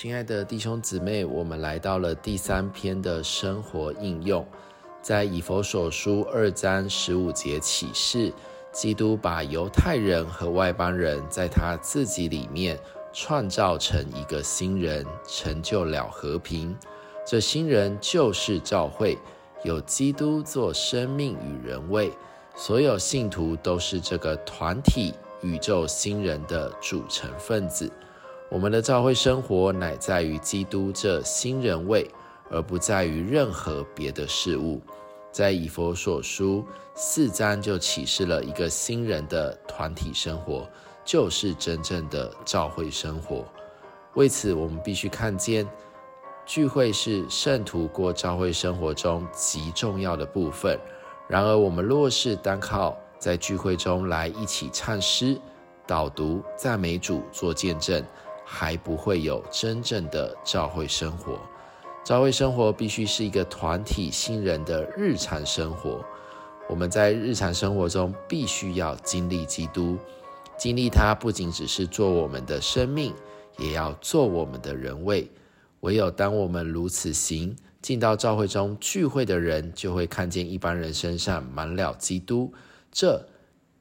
亲爱的弟兄姊妹，我们来到了第三篇的生活应用，在以佛所书二章十五节启示，基督把犹太人和外邦人在他自己里面创造成一个新人，成就了和平。这新人就是教会，有基督做生命与人位，所有信徒都是这个团体宇宙新人的组成分子。我们的教会生活乃在于基督这新人位，而不在于任何别的事物。在以佛所书四章就启示了一个新人的团体生活，就是真正的教会生活。为此，我们必须看见聚会是圣徒过教会生活中极重要的部分。然而，我们若是单靠在聚会中来一起唱诗、导读、赞美主、做见证，还不会有真正的教会生活。教会生活必须是一个团体新人的日常生活。我们在日常生活中必须要经历基督，经历他不仅只是做我们的生命，也要做我们的人位。唯有当我们如此行，进到教会中聚会的人就会看见一般人身上满了基督。这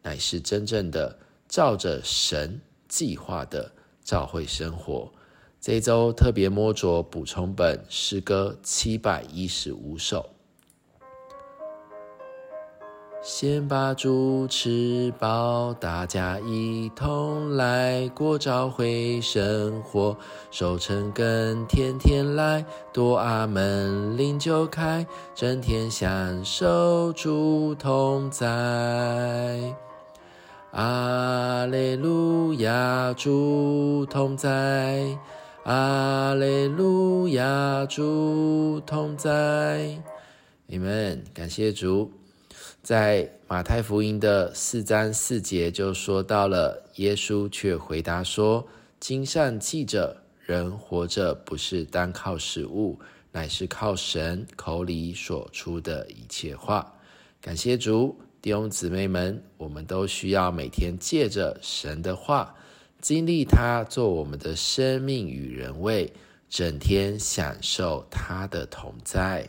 乃是真正的照着神计划的。教会生活，这一周特别摸着补充本诗歌七百一十五首。先把猪吃饱，大家一同来过教会生活，守成根，天天来，多阿门，灵就开，整天享受主同在。阿雷路亚，主同在。阿雷路亚，主同在。你们感谢主。在马太福音的四章四节就说到了，耶稣却回答说：“经上记着，人活着不是单靠食物，乃是靠神口里所出的一切话。”感谢主。弟兄姊妹们，我们都需要每天借着神的话，经历他做我们的生命与人位，整天享受他的同在。